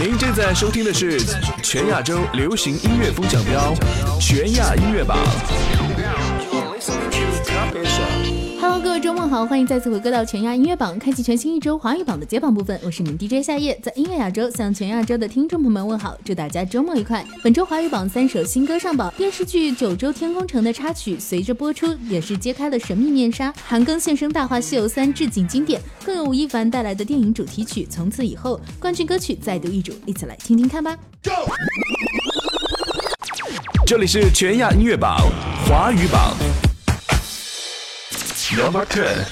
您正在收听的是全亚洲流行音乐风向标全亚音乐榜。好，欢迎再次回归到全亚音乐榜，开启全新一周华语榜的揭榜部分。我是你们 DJ 夏夜，在音乐亚洲向全亚洲的听众朋友们问好，祝大家周末愉快。本周华语榜三首新歌上榜，电视剧《九州天空城》的插曲随着播出，也是揭开了神秘面纱。韩庚现身《大话西游三》致敬经典，更有吴亦凡带来的电影主题曲《从此以后》，冠军歌曲再度易主，一起来听听看吧。这里是全亚音乐榜华语榜。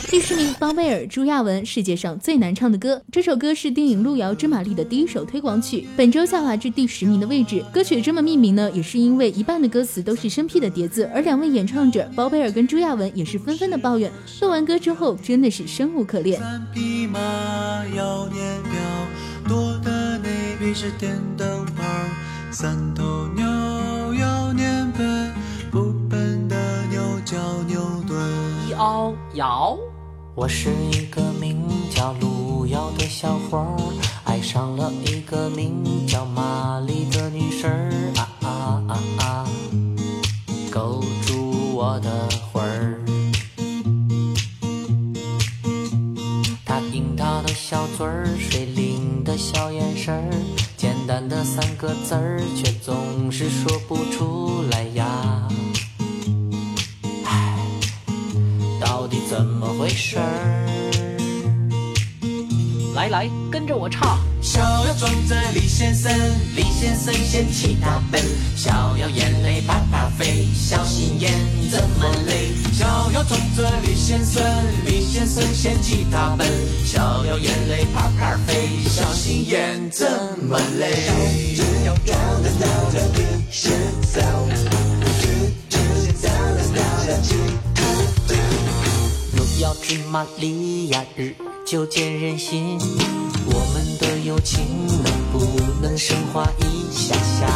第十名，包贝尔、朱亚文，世界上最难唱的歌。这首歌是电影《路遥知马力》的第一首推广曲，本周下滑至第十名的位置。歌曲这么命名呢，也是因为一半的歌词都是生僻的叠字，而两位演唱者包贝尔跟朱亚文也是纷纷的抱怨，录完歌之后真的是生无可恋。三匹马要年表，多的那匹是电灯泡，三头牛要年本，不笨的牛叫牛顿。摇摇，我是一个名叫路遥的小伙儿，爱上了一个名叫玛丽的女生儿啊啊啊啊，勾住我的魂儿。她樱桃的小嘴儿，水灵的小眼神儿，简单的三个字儿，却总是说不出来呀。怎么回事儿？来来，跟着我唱。小要装着李先生，李先生嫌弃他笨。小要眼泪啪啪飞，小心眼这么累。小要装着李先生，李先生嫌弃他笨。小要眼泪啪啪飞，小心眼这么累。只要装得到的李先生，只只要知玛利亚，日久见人心。我们的友情能不能升华一下下？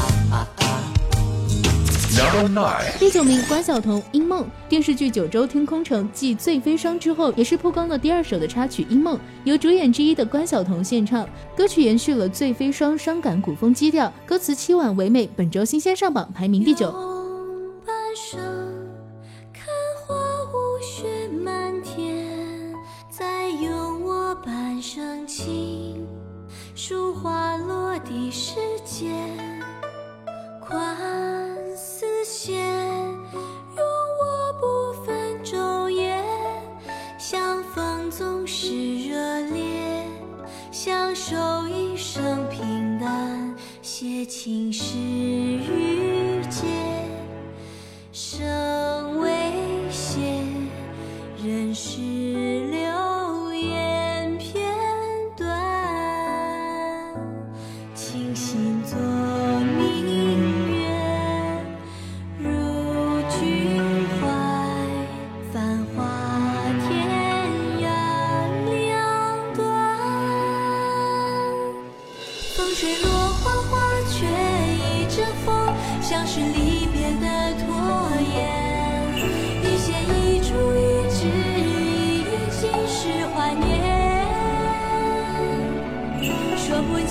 第九名，关晓彤《因梦》电视剧《九州天空城》继《醉飞霜》之后，也是曝光了第二首的插曲《因梦》，由主演之一的关晓彤献唱。歌曲延续了《醉飞霜》伤感古风基调，歌词凄婉唯美。本周新鲜上榜，排名第九。树花落地时节，宽丝线，容我不分昼夜，相逢总是热烈，相守一生平淡，写情诗与笺，生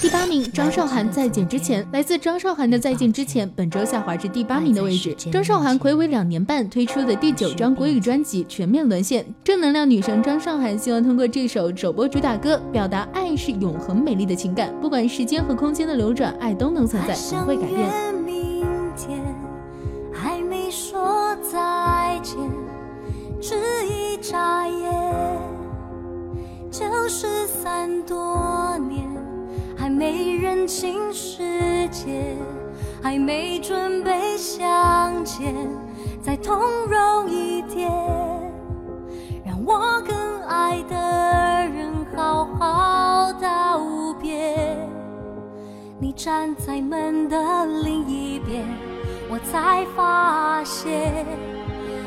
第八名，张韶涵再见之前，来自张韶涵的再见之前，本周下滑至第八名的位置。张韶涵暌违两年半推出的第九张国语专辑全面沦陷，正能量女神张韶涵希望通过这首首播主打歌，表达爱是永恒美丽的情感，不管时间和空间的流转，爱都能存在，不会改变。还没说再见，只一眨眼，就失散多年。没认清世界，还没准备相见，再通容一点，让我跟爱的人好好道别。你站在门的另一边，我才发现，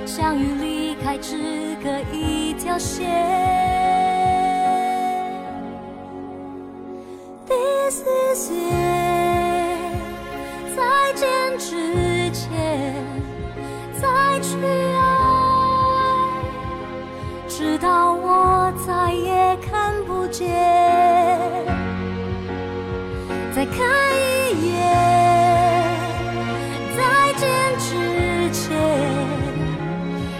相遇离开只隔一条线。This is it，再见之前再去爱，直到我再也看不见。再看一眼，再见之前，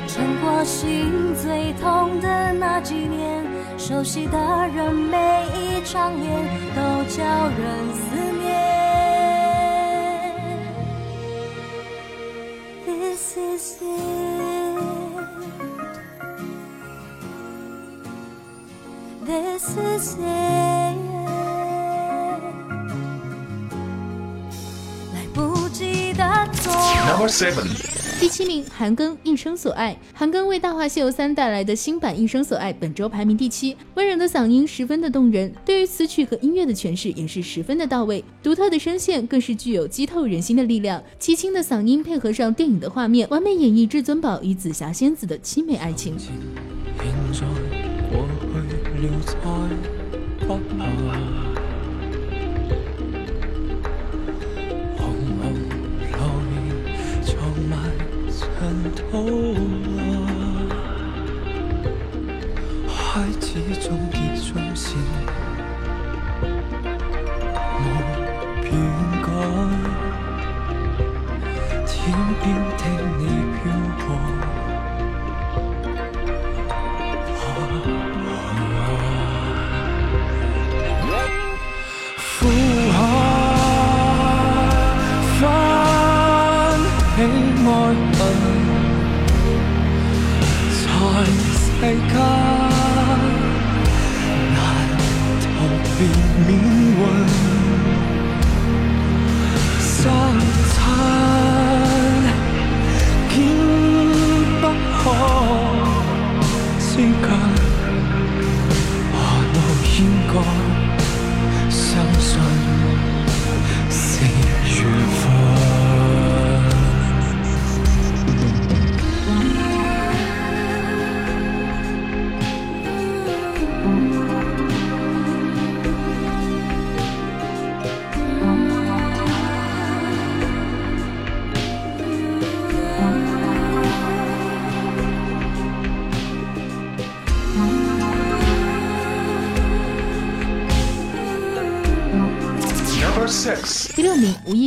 撑过心最痛的那几年，熟悉的人每一张脸都叫人思念。This is it. This is it. 来不及的做。Number seven，第七名，韩庚《一生所爱》。韩庚为《大话西游三》带来的新版《一生所爱》本周排名第七。温柔的嗓音十分的动人，对于词曲和音乐的诠释也是十分的到位，独特的声线更是具有击透人心的力量。凄清的嗓音配合上电影的画面，完美演绎至尊宝与紫霞仙子的凄美爱情。Oh.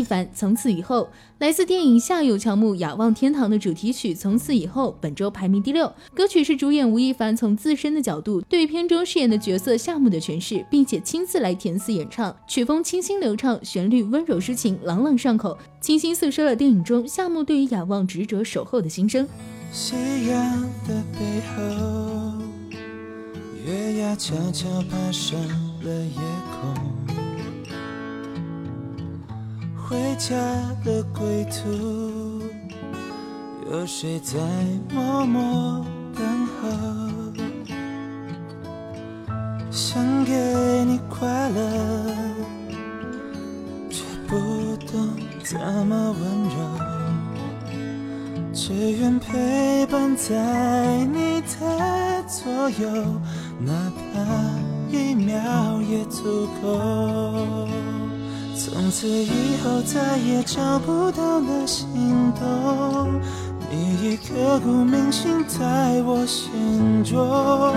凡《从此以后》来自电影《夏有乔木仰望天堂》的主题曲《从此以后》，本周排名第六。歌曲是主演吴亦凡从自身的角度对片中饰演的角色夏木的诠释，并且亲自来填词演唱。曲风清新流畅，旋律温柔抒情，朗朗上口，清新诉说了电影中夏木对于仰望执着守候的心声。夕阳的背后，月牙悄悄爬上了夜空。回家的归途，有谁在默默等候？想给你快乐，却不懂怎么温柔。只愿陪伴在你的左右，哪怕一秒也足够。从此以后再也找不到那心动，你已刻骨铭心在我心中。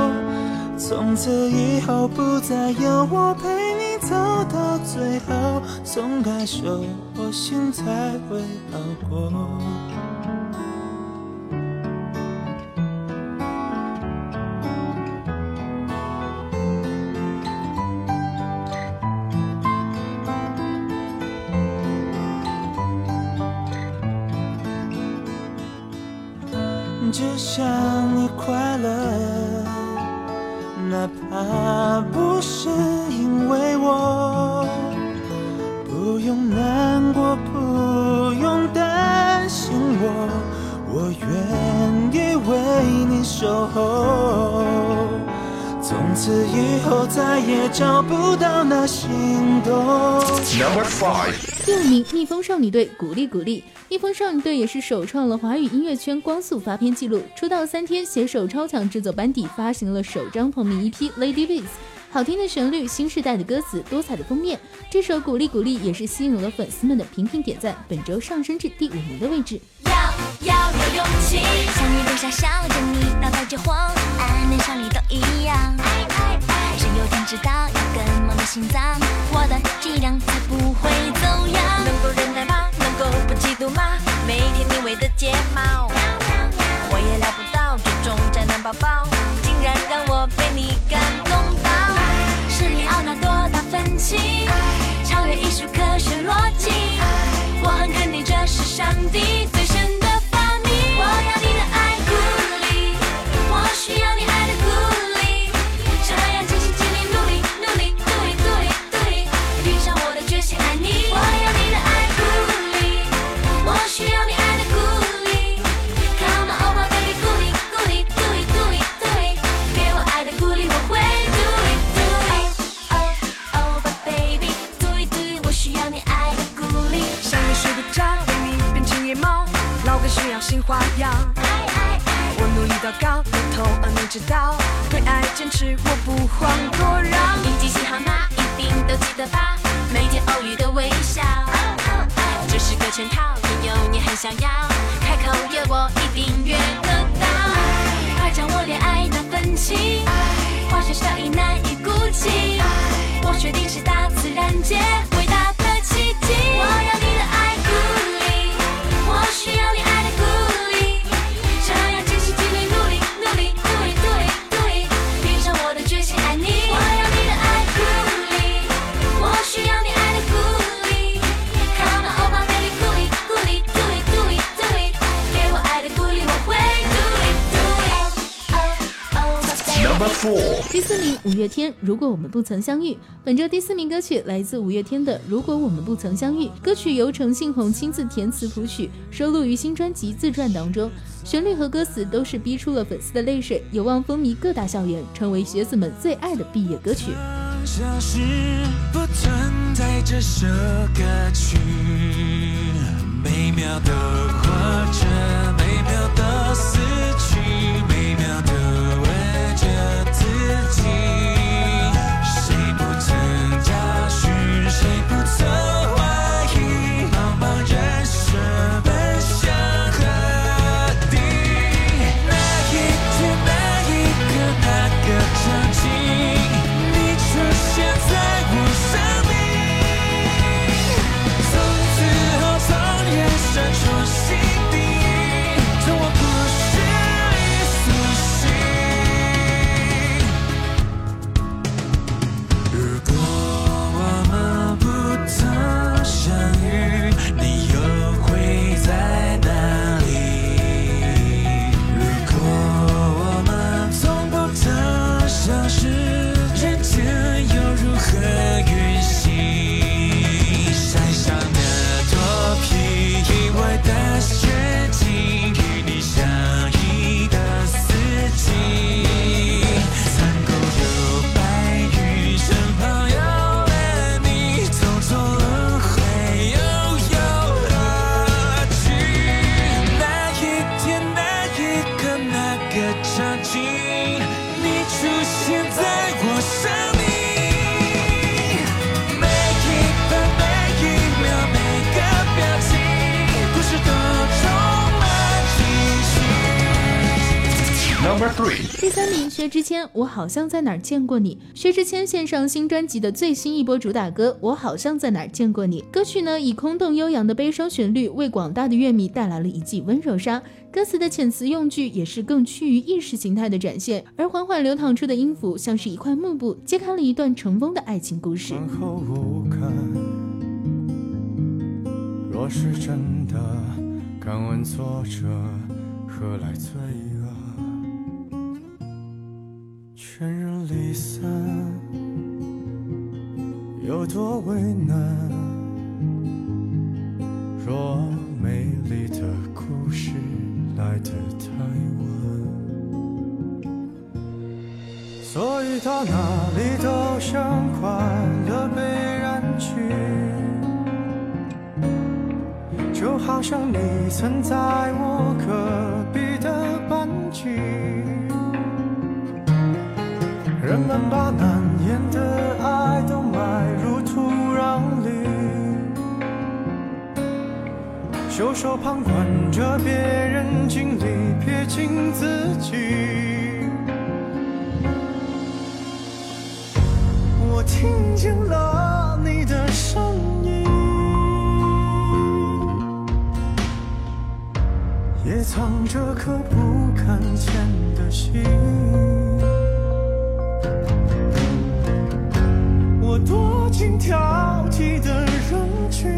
从此以后不再有我陪你走到最后，松开手我心才会好过。只想你快乐，哪怕不是因为我，不用难过，不用担心我，我愿意为你守候。从此以后再也找不到那心动。Number five，第五名，蜜蜂少女队鼓励鼓励。一封少女队也是首创了华语音乐圈光速发片记录，出道三天，携手超强制作班底发行了首张同名 EP《Lady V》。好听的旋律，新时代的歌词，多彩的封面，这首鼓励鼓励也是吸引了粉丝们的频频点赞，本周上升至第五名的位置。要要有勇气，像你微笑笑着你，脑袋就慌，爱能像你都一样。爱爱爱，谁有天知道一根梦的心脏，我的脊梁才不会走样。能够忍耐不嫉妒吗？每天你围的睫毛，我也料不到这种宅男宝宝，竟然让我被你感动到。是你奥纳多达·芬奇，超越艺术科学逻辑。我很肯定这是上帝最新花样。我努力祷告，不透，而你知道，对爱坚持，我不遑多让。你记性好吗？一定都记得吧？每天偶遇的微笑，这是个圈套，也有你很想要，开口约我一定约得到。快将我恋爱那份情，化学效应难以估计，我确定是大自然界伟大的奇迹。我要你的爱鼓励，我需要你 Number four，第四名，五月天。如果我们不曾相遇，本周第四名歌曲来自五月天的《如果我们不曾相遇》。歌曲由陈信宏亲自填词谱曲，收录于新专辑《自传》当中。旋律和歌词都是逼出了粉丝的泪水，有望风靡各大校园，成为学子们最爱的毕业歌曲。像是不存在这首歌曲，美妙的活着，美妙的死我好像在哪儿见过你。薛之谦献上新专辑的最新一波主打歌《我好像在哪儿见过你》。歌曲呢，以空洞悠扬的悲伤旋律，为广大的乐迷带来了一记温柔杀。歌词的遣词用句也是更趋于意识形态的展现，而缓缓流淌出的音符，像是一块幕布，揭开了一段尘封的爱情故事。若是真的，敢问作者何来罪全人离散，有多为难？若美丽的故事来得太晚。所以到哪里都像快乐被染去，就好像你曾在我隔壁的班级。人们把难言的爱都埋入土壤里，袖手旁观着别人经历，撇清自己。我听见了你的声音，也藏着颗不敢见的心。躲进挑剔的人群，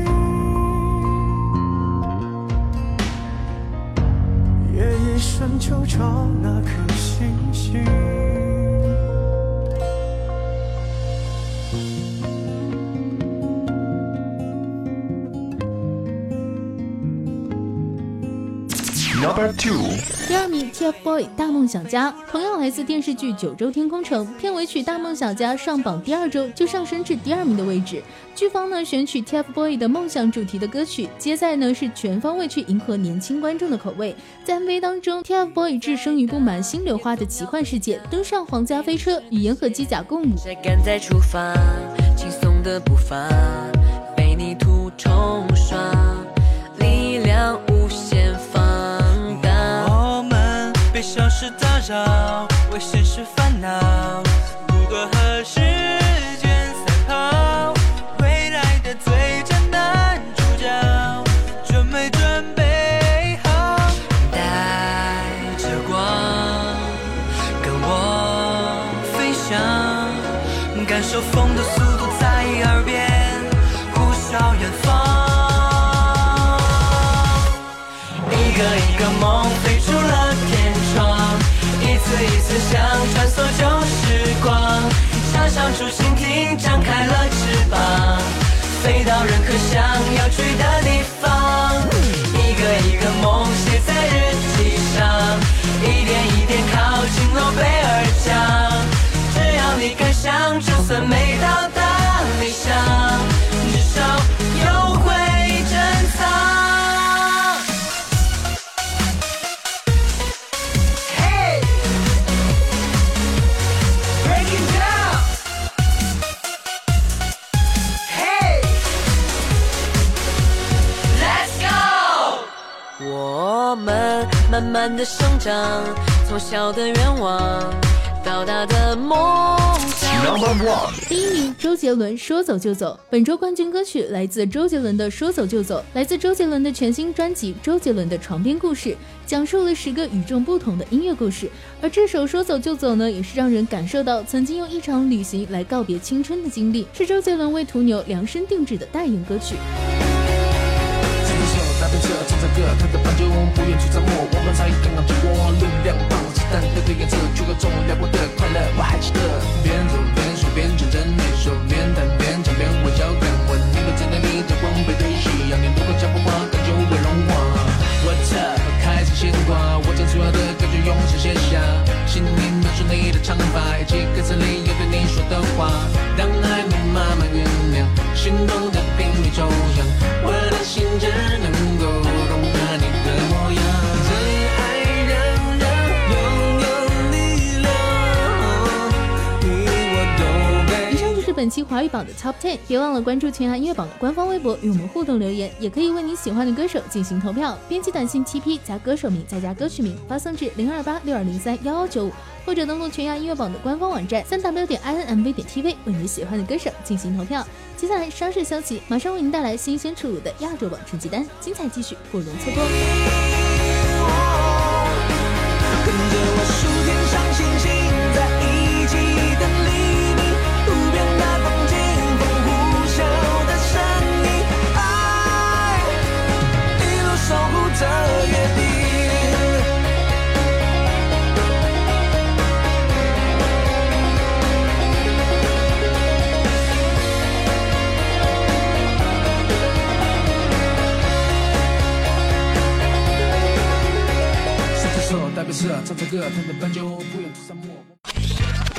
夜夜深秋找那颗星星。Number two，第二名 TFBOY《大梦想家》同样来自电视剧《九州天空城》，片尾曲《大梦想家》上榜第二周就上升至第二名的位置。剧方呢选取 TFBOY 的梦想主题的歌曲，接在呢是全方位去迎合年轻观众的口味。在 MV 当中，TFBOY 置身于布满新柳花的奇幻世界，登上皇家飞车，与银河机甲共舞。谁敢再出发？轻松的步伐，被泥土冲事打扰，为现实烦恼，不过和时间赛跑。未来的最佳男主角，准没准备好？带着光，跟我飞翔，感受风的速度在耳边呼啸远方。一个一个梦飞出了天，一次一次想穿梭旧时光，想象出蜻蜓张开了翅膀，飞到任何想要去的地方。一个一个梦写在日记上，一点一点靠近诺贝尔奖。只要你敢想，就算没到达理想，慢慢的生长，从小的愿望到大的梦想。第一名，周杰伦《说走就走》。本周冠军歌曲来自周杰伦的《说走就走》，来自周杰伦的全新专辑《周杰伦的床边故事》，讲述了十个与众不同的音乐故事。而这首《说走就走》呢，也是让人感受到曾经用一场旅行来告别青春的经历，是周杰伦为途牛量身定制的代言歌曲。牵着，唱着歌，看着斑鸠，不愿去沉默，我们才刚刚经过，力量棒，子弹堆堆颜色，就各种辽阔的快乐，我还记得。边走边说边唱着那首，边弹边唱边微笑看我，你和在那里的光背对夕阳，年度和脚步花，感就会融化。What up？开始牵挂，我将所有的感觉用手写下，心里描述你的长发，以及歌词里有对你说的话。当爱被慢慢酝酿，心动的本期华语榜的 Top Ten，别忘了关注全亚音乐榜的官方微博与我们互动留言，也可以为你喜欢的歌手进行投票。编辑短信 TP 加歌手名再加歌曲名，发送至零二八六二零三幺幺九五，或者登录全亚音乐榜的官方网站三 w 点 i n m v 点 tv 为你喜欢的歌手进行投票。接下来稍事休息，马上为您带来新鲜出炉的亚洲榜成绩单，精彩继续，不容错过。是，唱歌，不远处，沙漠。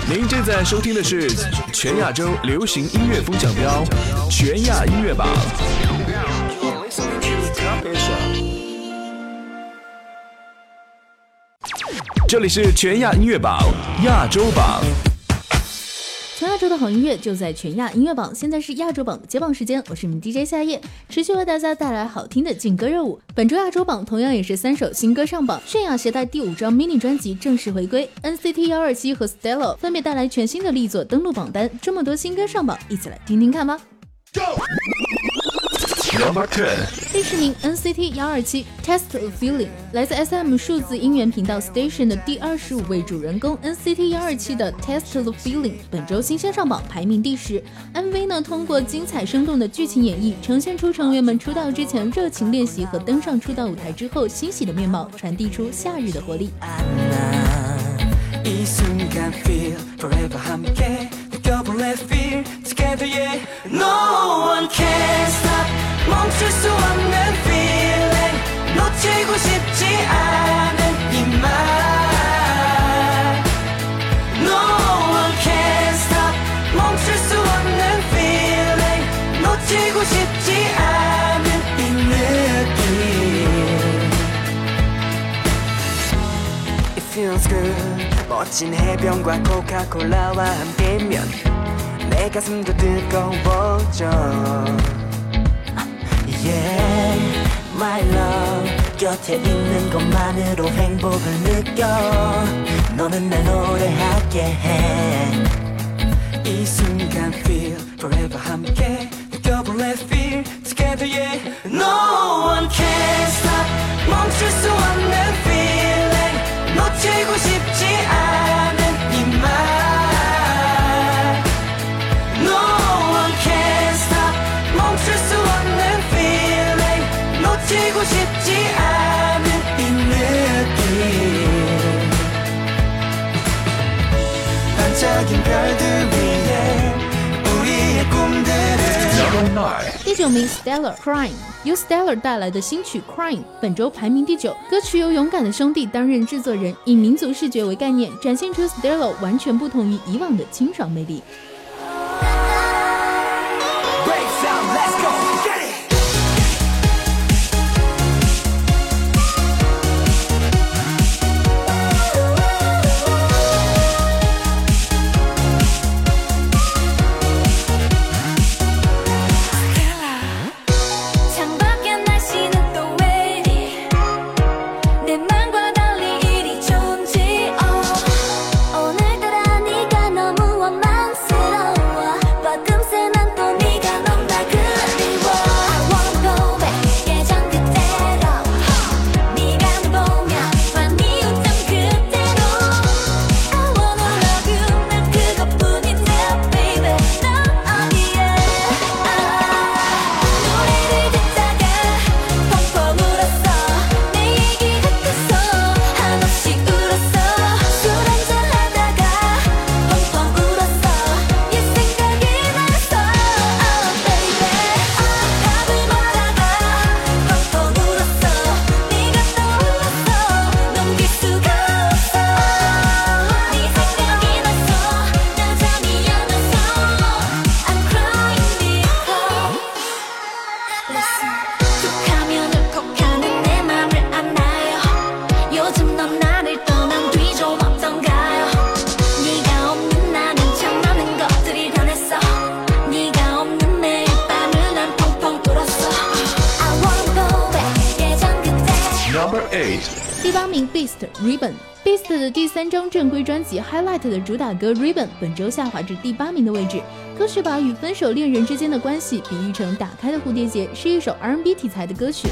您正在收听的是全亚洲流行音乐风向标，全亚音乐榜。这里是全亚音乐榜，亚洲榜。全亚洲的好音乐就在全亚音乐榜，现在是亚洲榜的接榜时间，我是你们 DJ 夏夜，持续为大家带来好听的劲歌热舞。本周亚洲榜同样也是三首新歌上榜，泫雅携带第五张 mini 专辑正式回归，NCT 幺二七和 Stella 分别带来全新的力作登陆榜单，这么多新歌上榜，一起来听听看吧。Go! Number ten，第十名 NCT 幺二七 Test of Feeling，来自 SM 数字音源频道 Station 的第二十五位主人公 NCT 幺二七的 Test of Feeling，本周新鲜上榜，排名第十。MV 呢，通过精彩生动的剧情演绎，呈现出成员们出道之前热情练习和登上出道舞台之后欣喜的面貌，传递出夏日的活力。 이 순간 feel forever 함께 느껴볼래 feel together yeah No one can stop 멈출 수 없는 feeling. 놓치고 싶지 않은 이말. No one can stop. 멈출 수 없는 feeling. 놓치고 싶지 않은 이 느낌. It feels good. 멋진 해변과 코카콜라와 함께면 내 가슴도 뜨거워져 Yeah, my love 곁에 있는 것만으로 행복을 느껴 너는 날 노래하게 해이 순간 feel forever 함께 느껴볼래 feel together yeah No one can stop 第九名 Stellar Crying，由 Stellar 带来的新曲 Crying，本周排名第九。歌曲由勇敢的兄弟担任制作人，以民族视觉为概念，展现出 Stellar 完全不同于以往的清爽魅力。Ribbon 本周下滑至第八名的位置。歌曲把与分手恋人之间的关系比喻成打开的蝴蝶结，是一首 R&B 题材的歌曲。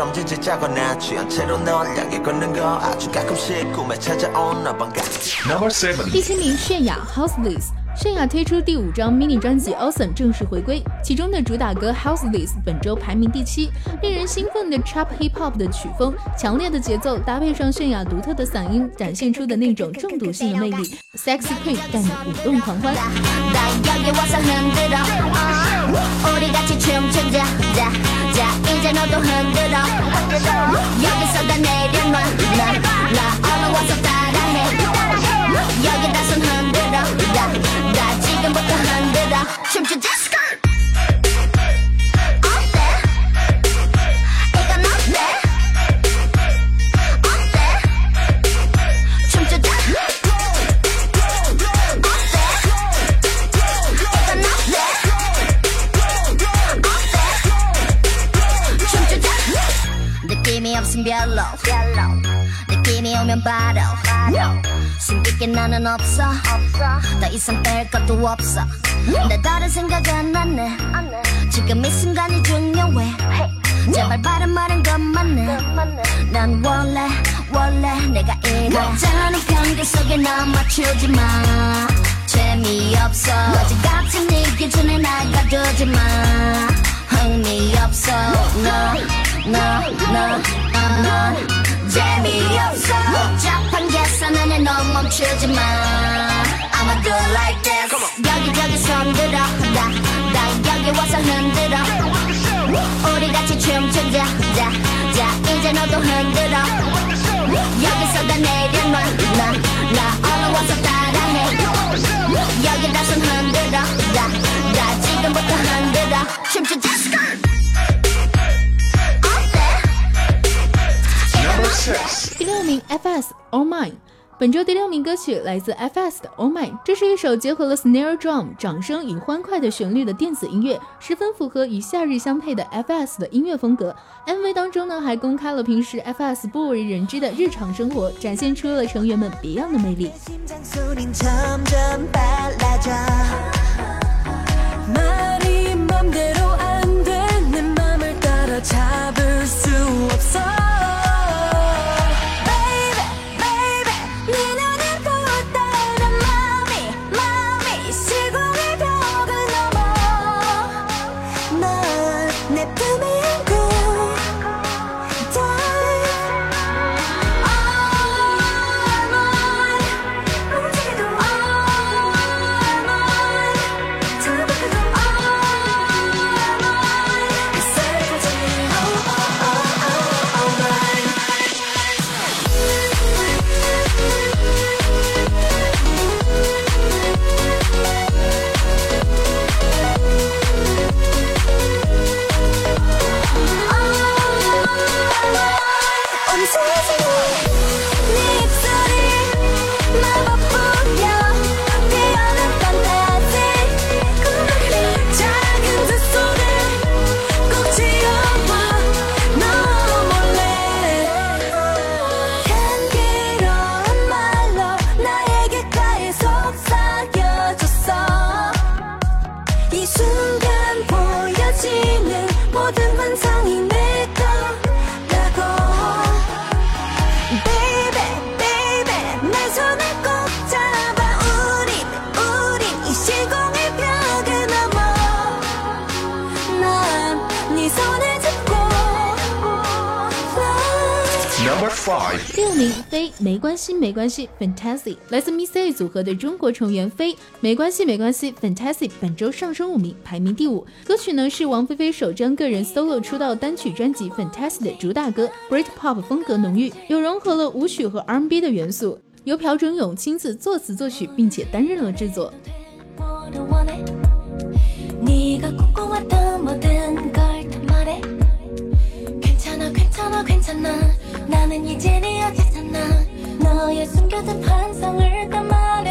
지금처럼 지지자고 나 취한 채로 널 향해 걷는 거 아주 가끔씩 꿈에 찾아온 어방가 Number seven，第七名，泫雅 Houseless。泫雅推出第五张 mini 专辑《Awesome》正式回归，其中的主打歌《Houseless》本周排名第七。令人兴奋的 Trap Hip Hop 的曲风，强烈的节奏搭配上泫雅独特的嗓音，展现出的那种中毒性的魅力，Sexy Queen 带你舞动狂欢。 나 여기 와서 흔들어 어, 우리 같이 춤추자 자, 자 이제 너도 흔들어. 여기서 다 내려놔 나, 나 얼른 와서 따라해. 여기다 손 흔들어. 나, 나 지금부터 흔들어. 춤추자 없음 별로. 느낌이 오면 바로. 숨기게 나는 없어. 더 이상 뺄 것도 없어. 내 다른 생각은 안해 지금 이 순간이 중요해. 제발 바른 말은 것만해 난 원래 원래 내가 이래. 너잖아 편견 속에 나 맞추지 마. 재미없어. 어제 같은 네 기준에 날 가두지 마. 흥미없어. 너너너 넌 재미없어. 복잡한 계산안에 너 멈추지 마. It like this. 여기저기 손들어. 나, 나 여기 와서 흔들어. 우리 같이 춤추자 자, 자 이제 너도 흔들어. 여기서 다 내려놔 나, 나 얼른 와서 따라해. 여기 다 손 흔들어. 나, 나 지금부터 흔들어. 춤추자. 스컬 第六名 FS All Mine。本周第六名歌曲来自 FS 的 All Mine，这是一首结合了 snare drum 掌声与欢快的旋律的电子音乐，十分符合与夏日相配的 FS 的音乐风格。MV 当中呢，还公开了平时 FS 不为人知的日常生活，展现出了成员们别样的魅力。没关系 Fantasy 来自 Miss A 组合的中国成员飞没关系没关系 Fantasy 本周上升五名，排名第五。歌曲呢是王菲菲首张个人 solo 出道单曲专辑 Fantasy 的主打歌，Britpop 风格浓郁，又融合了舞曲和 R&B 的元素，由朴准勇亲自作词作曲，并且担任了制作。 가득 환상을 담아내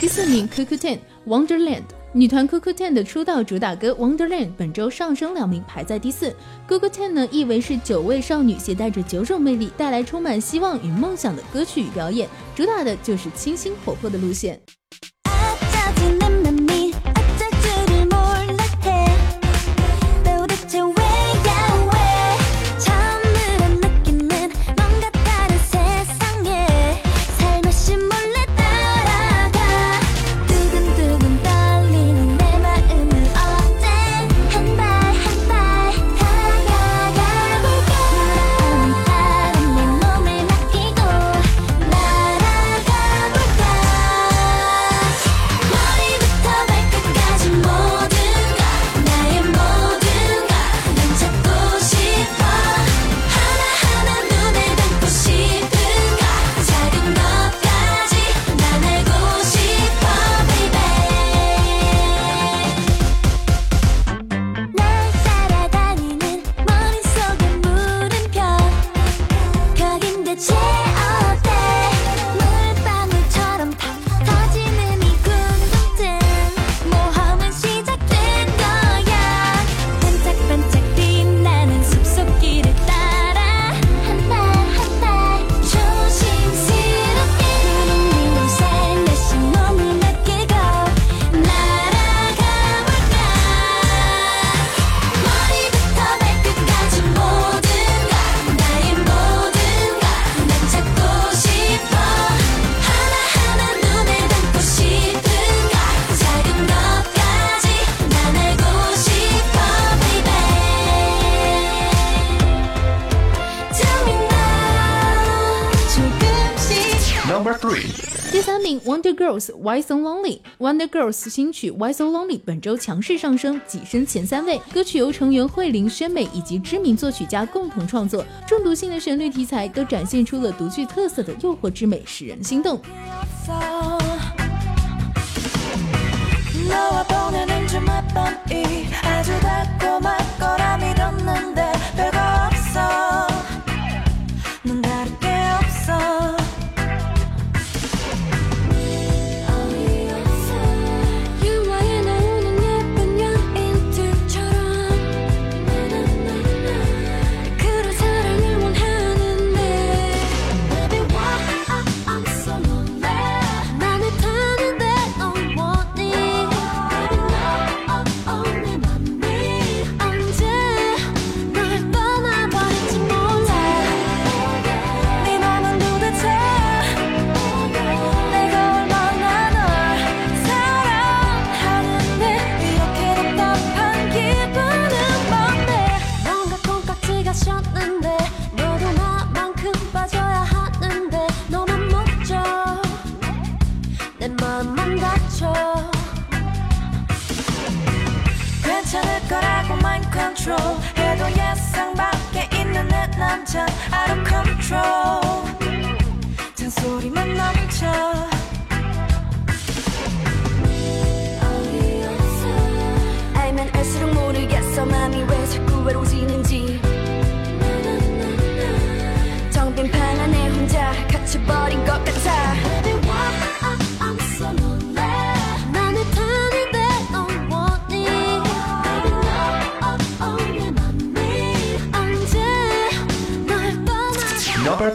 第四名 coco ten wonderland 女团 coco ten 的出道主打歌 wonderland 本周上升两名排在第四。Coco ten 呢意为是九位少女携带着九种魅力带来充满希望与梦想的歌曲与表演主打的就是清新活泼的路线。三名 Wonder Girls Why So Lonely。Wonder Girls 新曲 Why So Lonely 本周强势上升，跻身前三位。歌曲由成员慧玲、宣美以及知名作曲家共同创作，中毒性的旋律题材都展现出了独具特色的诱惑之美，使人心动。 너와 보내는 주말 밤이 아주 달콤할 거라 믿었는데 별거 Control. 해도 예상 밖에 있는 내 남자 out of control. 잔소리만 넘쳐. 알면 알수록 모르겠어. 맘이 왜 자꾸 외로워지는지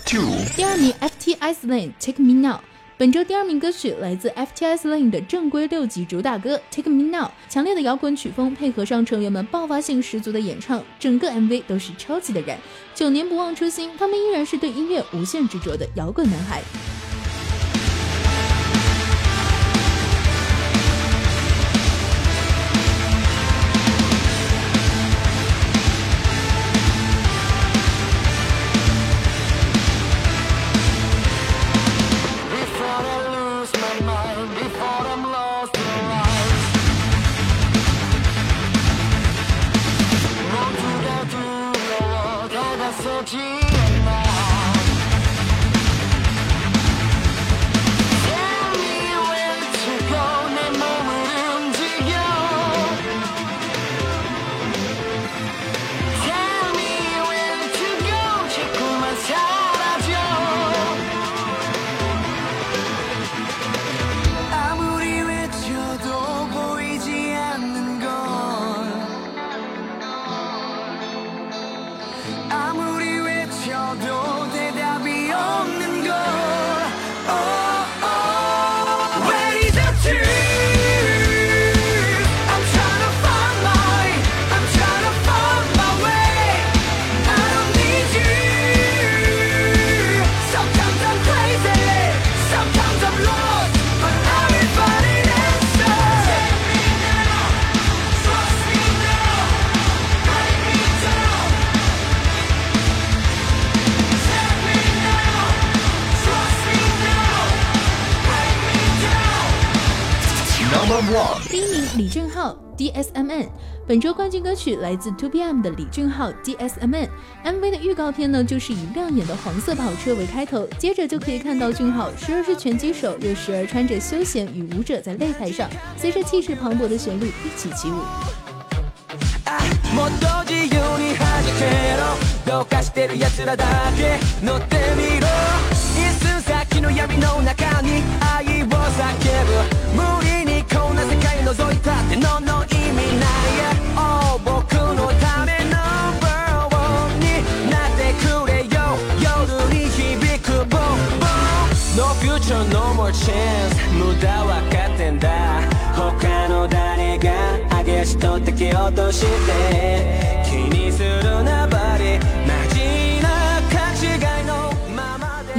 第二名 ftislane Take Me Now。本周第二名歌曲来自 ftislane 的正规六级主打歌 Take Me Now，强烈的摇滚曲风配合上成员们爆发性十足的演唱，整个 MV 都是超级的燃。九年不忘初心，他们依然是对音乐无限执着的摇滚男孩。李俊浩 DSMN，本周冠军歌曲来自 2PM 的李俊浩 DSMN。MV 的预告片呢，就是以亮眼的黄色跑车为开头，接着就可以看到俊浩时而是拳击手，又时而穿着休闲与舞者在擂台上，随着气势磅礴的旋律一起起舞。世界覗いたってのの意味ない Oh 僕のため Number one になってくれよ夜に響く Boom Boom No future no more chance 無駄わかってんだ。他の誰が激しとって蹴落として。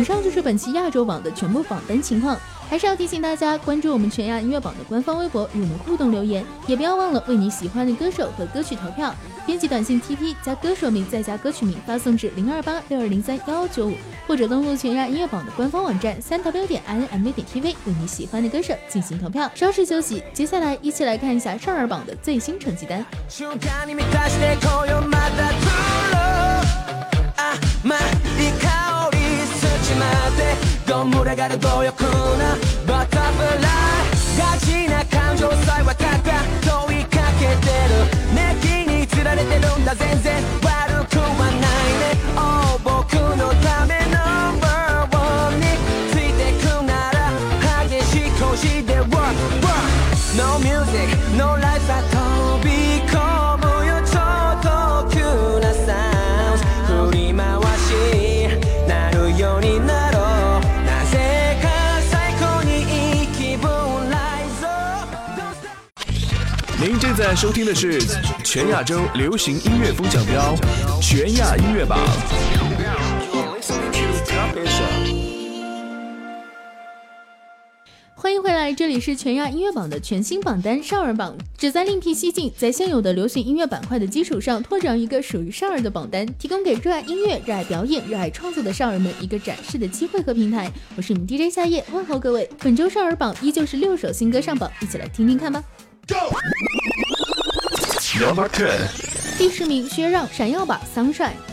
上就是本期亚洲榜的全部榜单情况。还是要提醒大家关注我们全亚音乐榜的官方微博，与我们互动留言，也不要忘了为你喜欢的歌手和歌曲投票。编辑短信 TP 加歌手名再加歌曲名发送至零二八六二零三幺幺九五，或者登录全亚音乐榜的官方网站三 w 点 i n m v 点 tv 为你喜欢的歌手进行投票。稍事休息，接下来一起来看一下少儿榜的最新成绩单。まってどんぶらがる強欲なバタフライガチな感情さえ分かった問いかけてる。熱気につられてるんだ全然悪くはないね。收听的是全亚洲流行音乐风奖标全亚音乐榜。欢迎回来，这里是全亚音乐榜的全新榜单少儿榜，旨在另辟蹊径，在现有的流行音乐板块的基础上，拓展一个属于少儿的榜单，提供给热爱音乐、热爱表演、热爱创作的少儿们一个展示的机会和平台。我是你们 DJ 夏夜，问候各位。本周少儿榜依旧是六首新歌上榜，一起来听听看吧。第十名，薛让《闪耀吧 Sunshine》。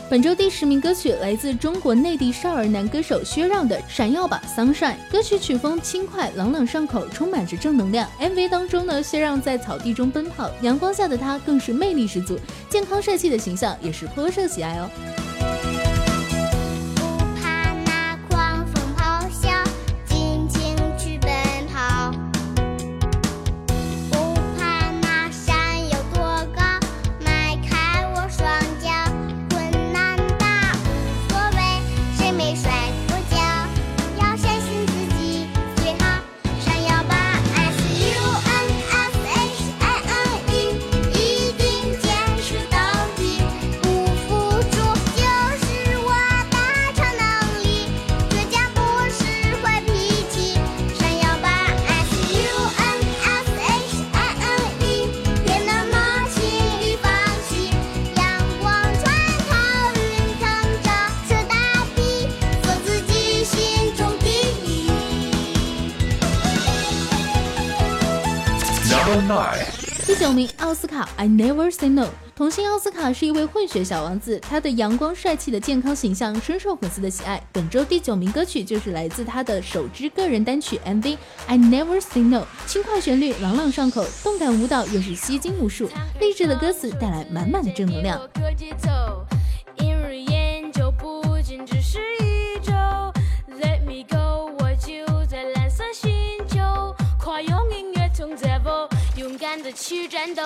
本周第十名歌曲来自中国内地少儿男歌手薛让的《闪耀吧 Sunshine》。歌曲曲风轻快，朗朗上口，充满着正能量。MV 当中呢，薛让在草地中奔跑，阳光下的他更是魅力十足，健康帅气的形象也是颇受喜爱哦。第九名，奥斯卡《I Never Say No》。童星奥斯卡是一位混血小王子，他的阳光帅气的健康形象深受粉丝的喜爱。本周第九名歌曲就是来自他的首支个人单曲 MV《I Never Say No》，轻快旋律朗朗上口，动感舞蹈又是吸睛无数，励志的歌词带来满满的正能量。一日研究不仅只是去战斗。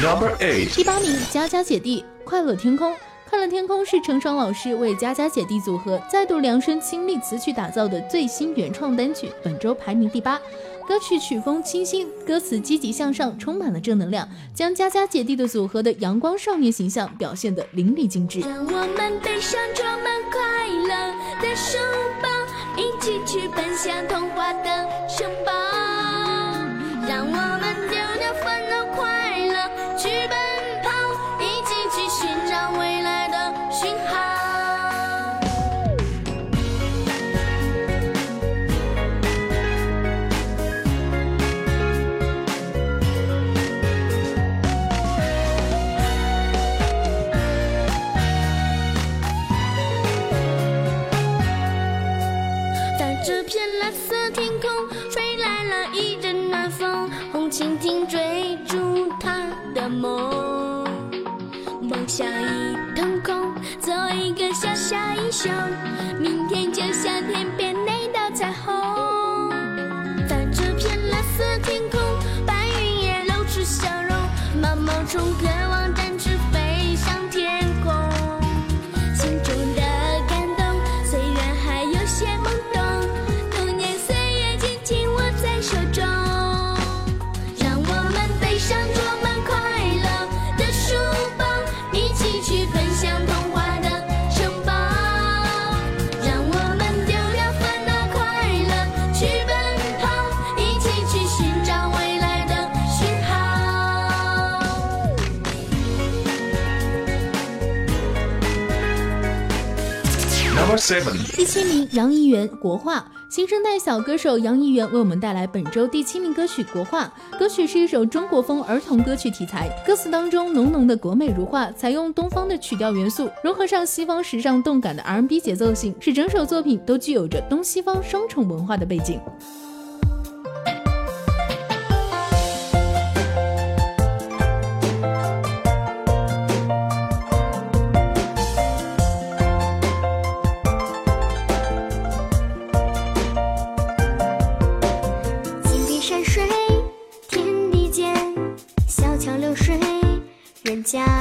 Number eight 第八名，佳佳姐弟，快乐天空。快乐天空是程爽老师为佳佳姐弟组合再度量身倾力词曲打造的最新原创单曲，本周排名第八。歌曲曲风清新，歌词积极向上，充满了正能量，将佳佳姐弟的组合的阳光少年形象表现得淋漓尽致。让我们背上装满快乐的书英雄，明天就像天边那道彩虹。在这片蓝色天空，白云也露出笑容，毛毛虫渴望第七名，杨怡媛国画。新生代小歌手杨怡媛为我们带来本周第七名歌曲《国画》。歌曲是一首中国风儿童歌曲题材，歌词当中浓浓的国美如画，采用东方的曲调元素，融合上西方时尚动感的 R&B 节奏性，使整首作品都具有着东西方双重文化的背景。家。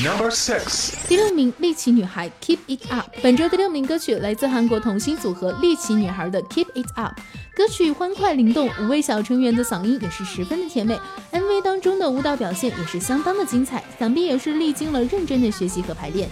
Number six，第六名，丽奇女孩 Keep It Up。本周第六名歌曲来自韩国童星组合丽奇女孩的 Keep It Up。歌曲欢快灵动，五位小成员的嗓音也是十分的甜美。MV 当中的舞蹈表现也是相当的精彩，想必也是历经了认真的学习和排练。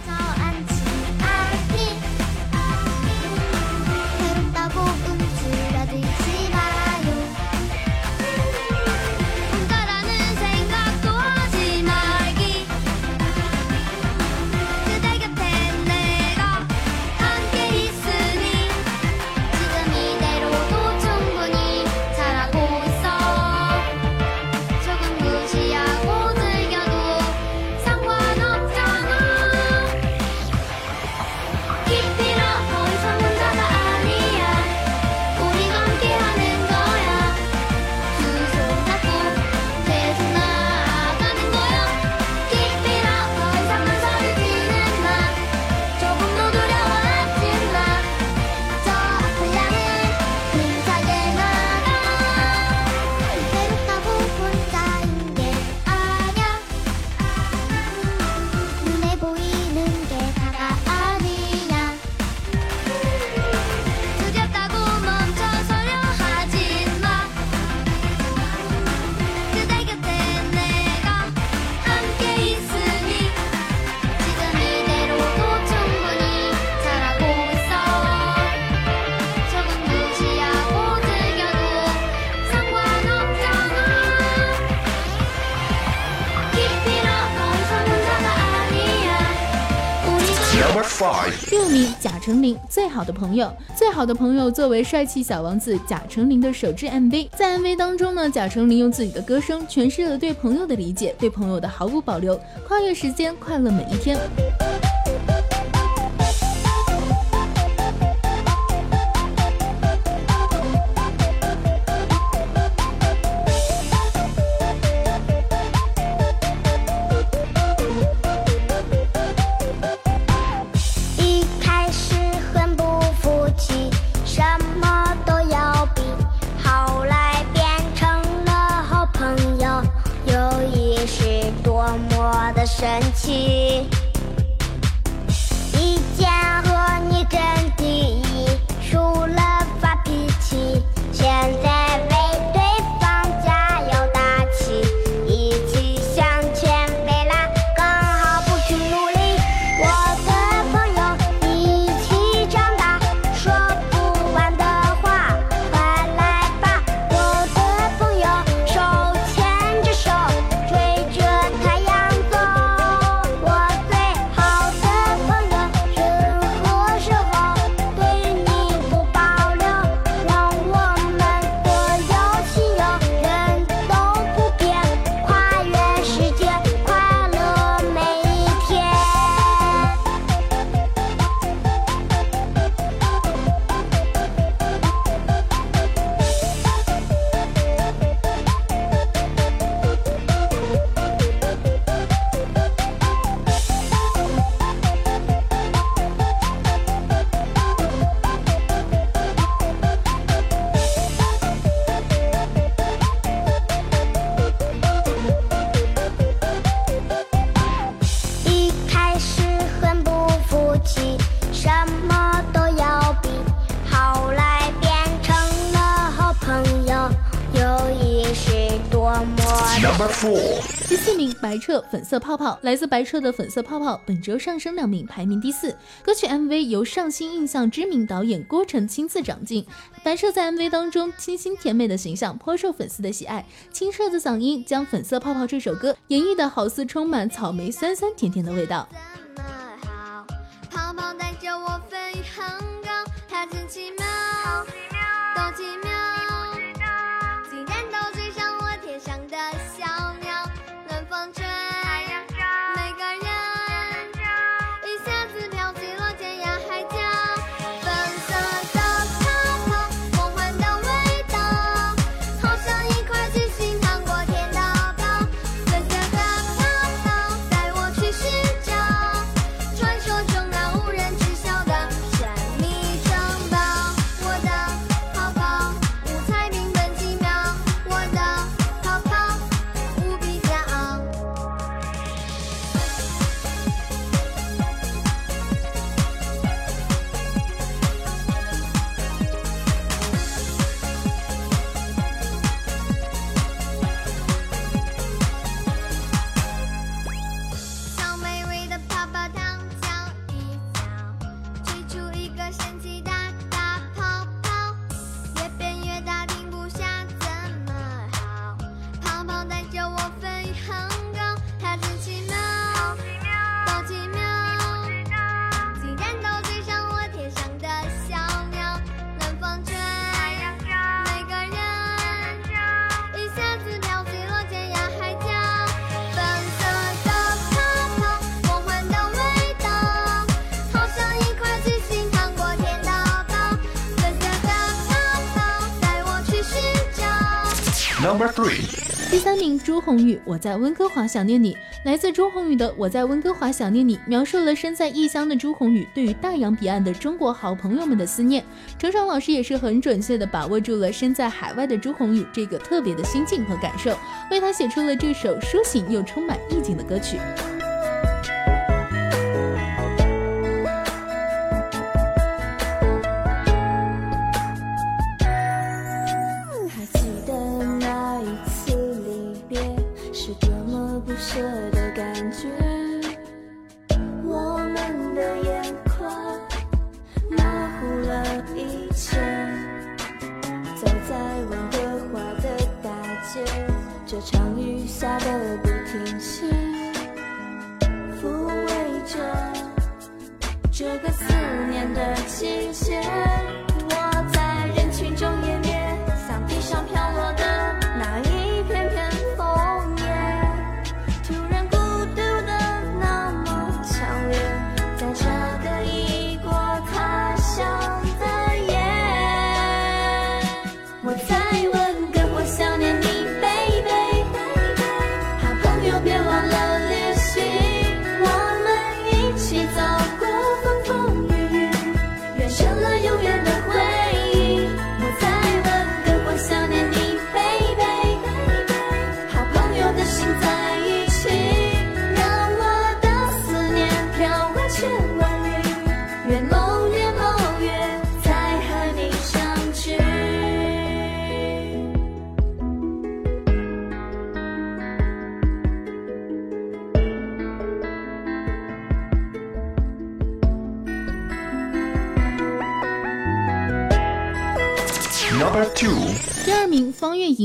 Number five，第五名，贾成林，最好的朋友。最好的朋友作为帅气小王子贾成林的首支 MV，在 MV 当中呢，贾成林用自己的歌声诠释了对朋友的理解，对朋友的毫无保留，跨越时间，快乐每一天。彻粉色泡泡，来自白澈的粉色泡泡，本周上升两名，排名第四。歌曲 MV 由上新印象知名导演郭晨亲自掌镜，白澈在 MV 当中清新甜美的形象颇受粉丝的喜爱，清澈的嗓音将《粉色泡泡》这首歌演绎的好似充满草莓酸酸甜甜的味道。泡泡带着我飞很高，它真奇妙，多奇妙，第三名朱红宇，我在温哥华想念你。来自朱红宇的《我在温哥华想念你》，描述了身在异乡的朱红宇对于大洋彼岸的中国好朋友们的思念。程爽老师也是很准确的把握住了身在海外的朱红宇这个特别的心境和感受，为他写出了这首抒情又充满意境的歌曲。星星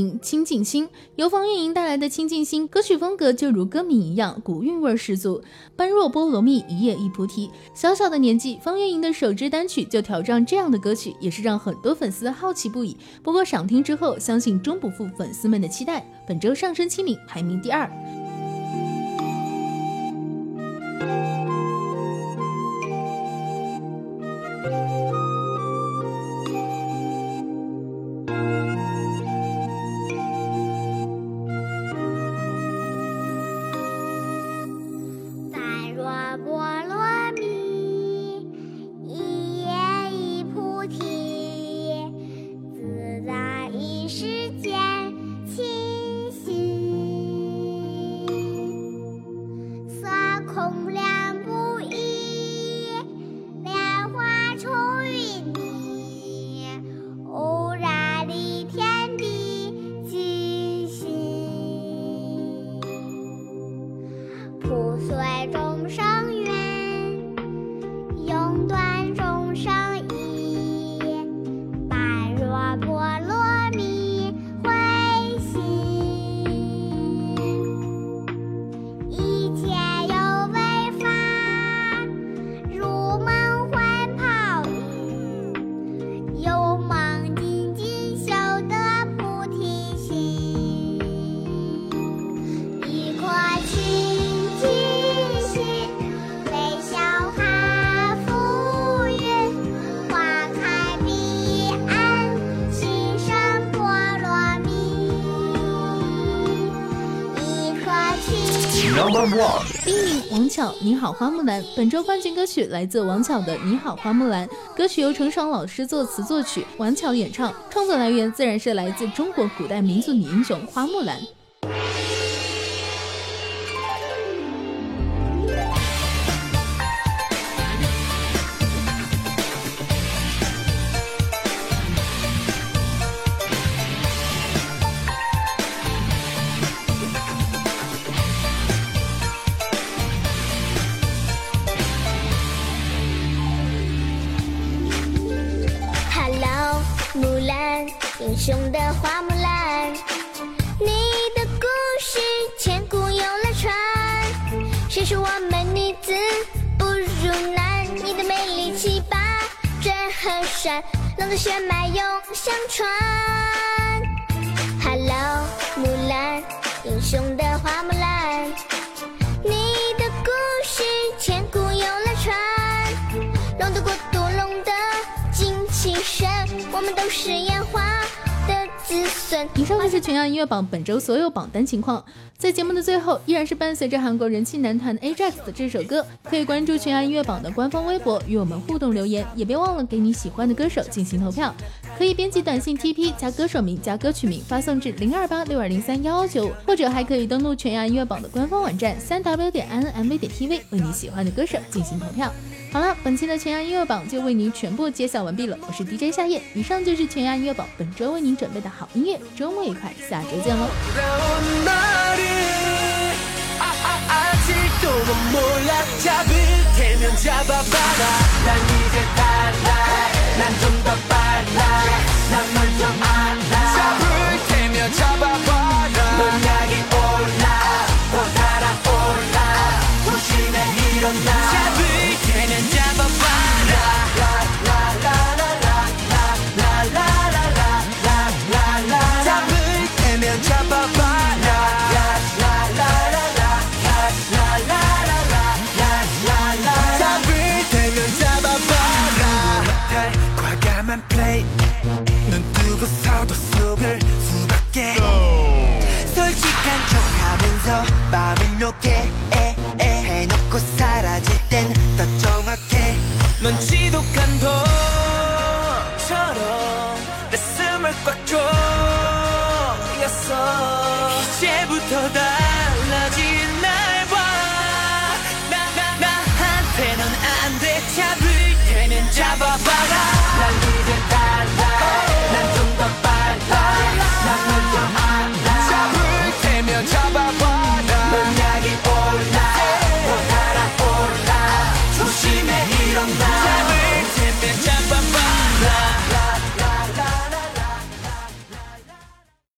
《清静心》，由方月莹带来的《清静心》歌曲风格就如歌名一样，古韵味十足。般若波罗蜜，一叶一菩提。小小的年纪，方月莹的首支单曲就挑战这样的歌曲，也是让很多粉丝好奇不已。不过赏听之后，相信终不负粉丝们的期待，本周上升七名，排名第二。“第一名王巧《你好花木兰》，本周冠军歌曲来自王巧的《你好花木兰》，歌曲由程爽老师作词作曲，王巧演唱，创作来源自然是来自中国古代民族女英雄花木兰。的血脉永相传。Hello，木兰，英雄的花木兰，你的故事千古永流传。龙的国度，龙的精气神，我们都是烟花以上就是全亚音乐榜本周所有榜单情况。在节目的最后，依然是伴随着韩国人气男团 AJAX 的这首歌，可以关注全亚音乐榜的官方微博与我们互动留言，也别忘了给你喜欢的歌手进行投票。可以编辑短信 TP 加歌手名加歌曲名发送至零二八六二零三幺幺九，或者还可以登录全亚音乐榜的官方网站三 w 点 nmv 点 tv 为你喜欢的歌手进行投票。好了，本期的全亚音乐榜就为您全部揭晓完毕了。我是 DJ 夏夜，以上就是全亚音乐榜本周为您准备的好音乐。周末愉快，下周见喽！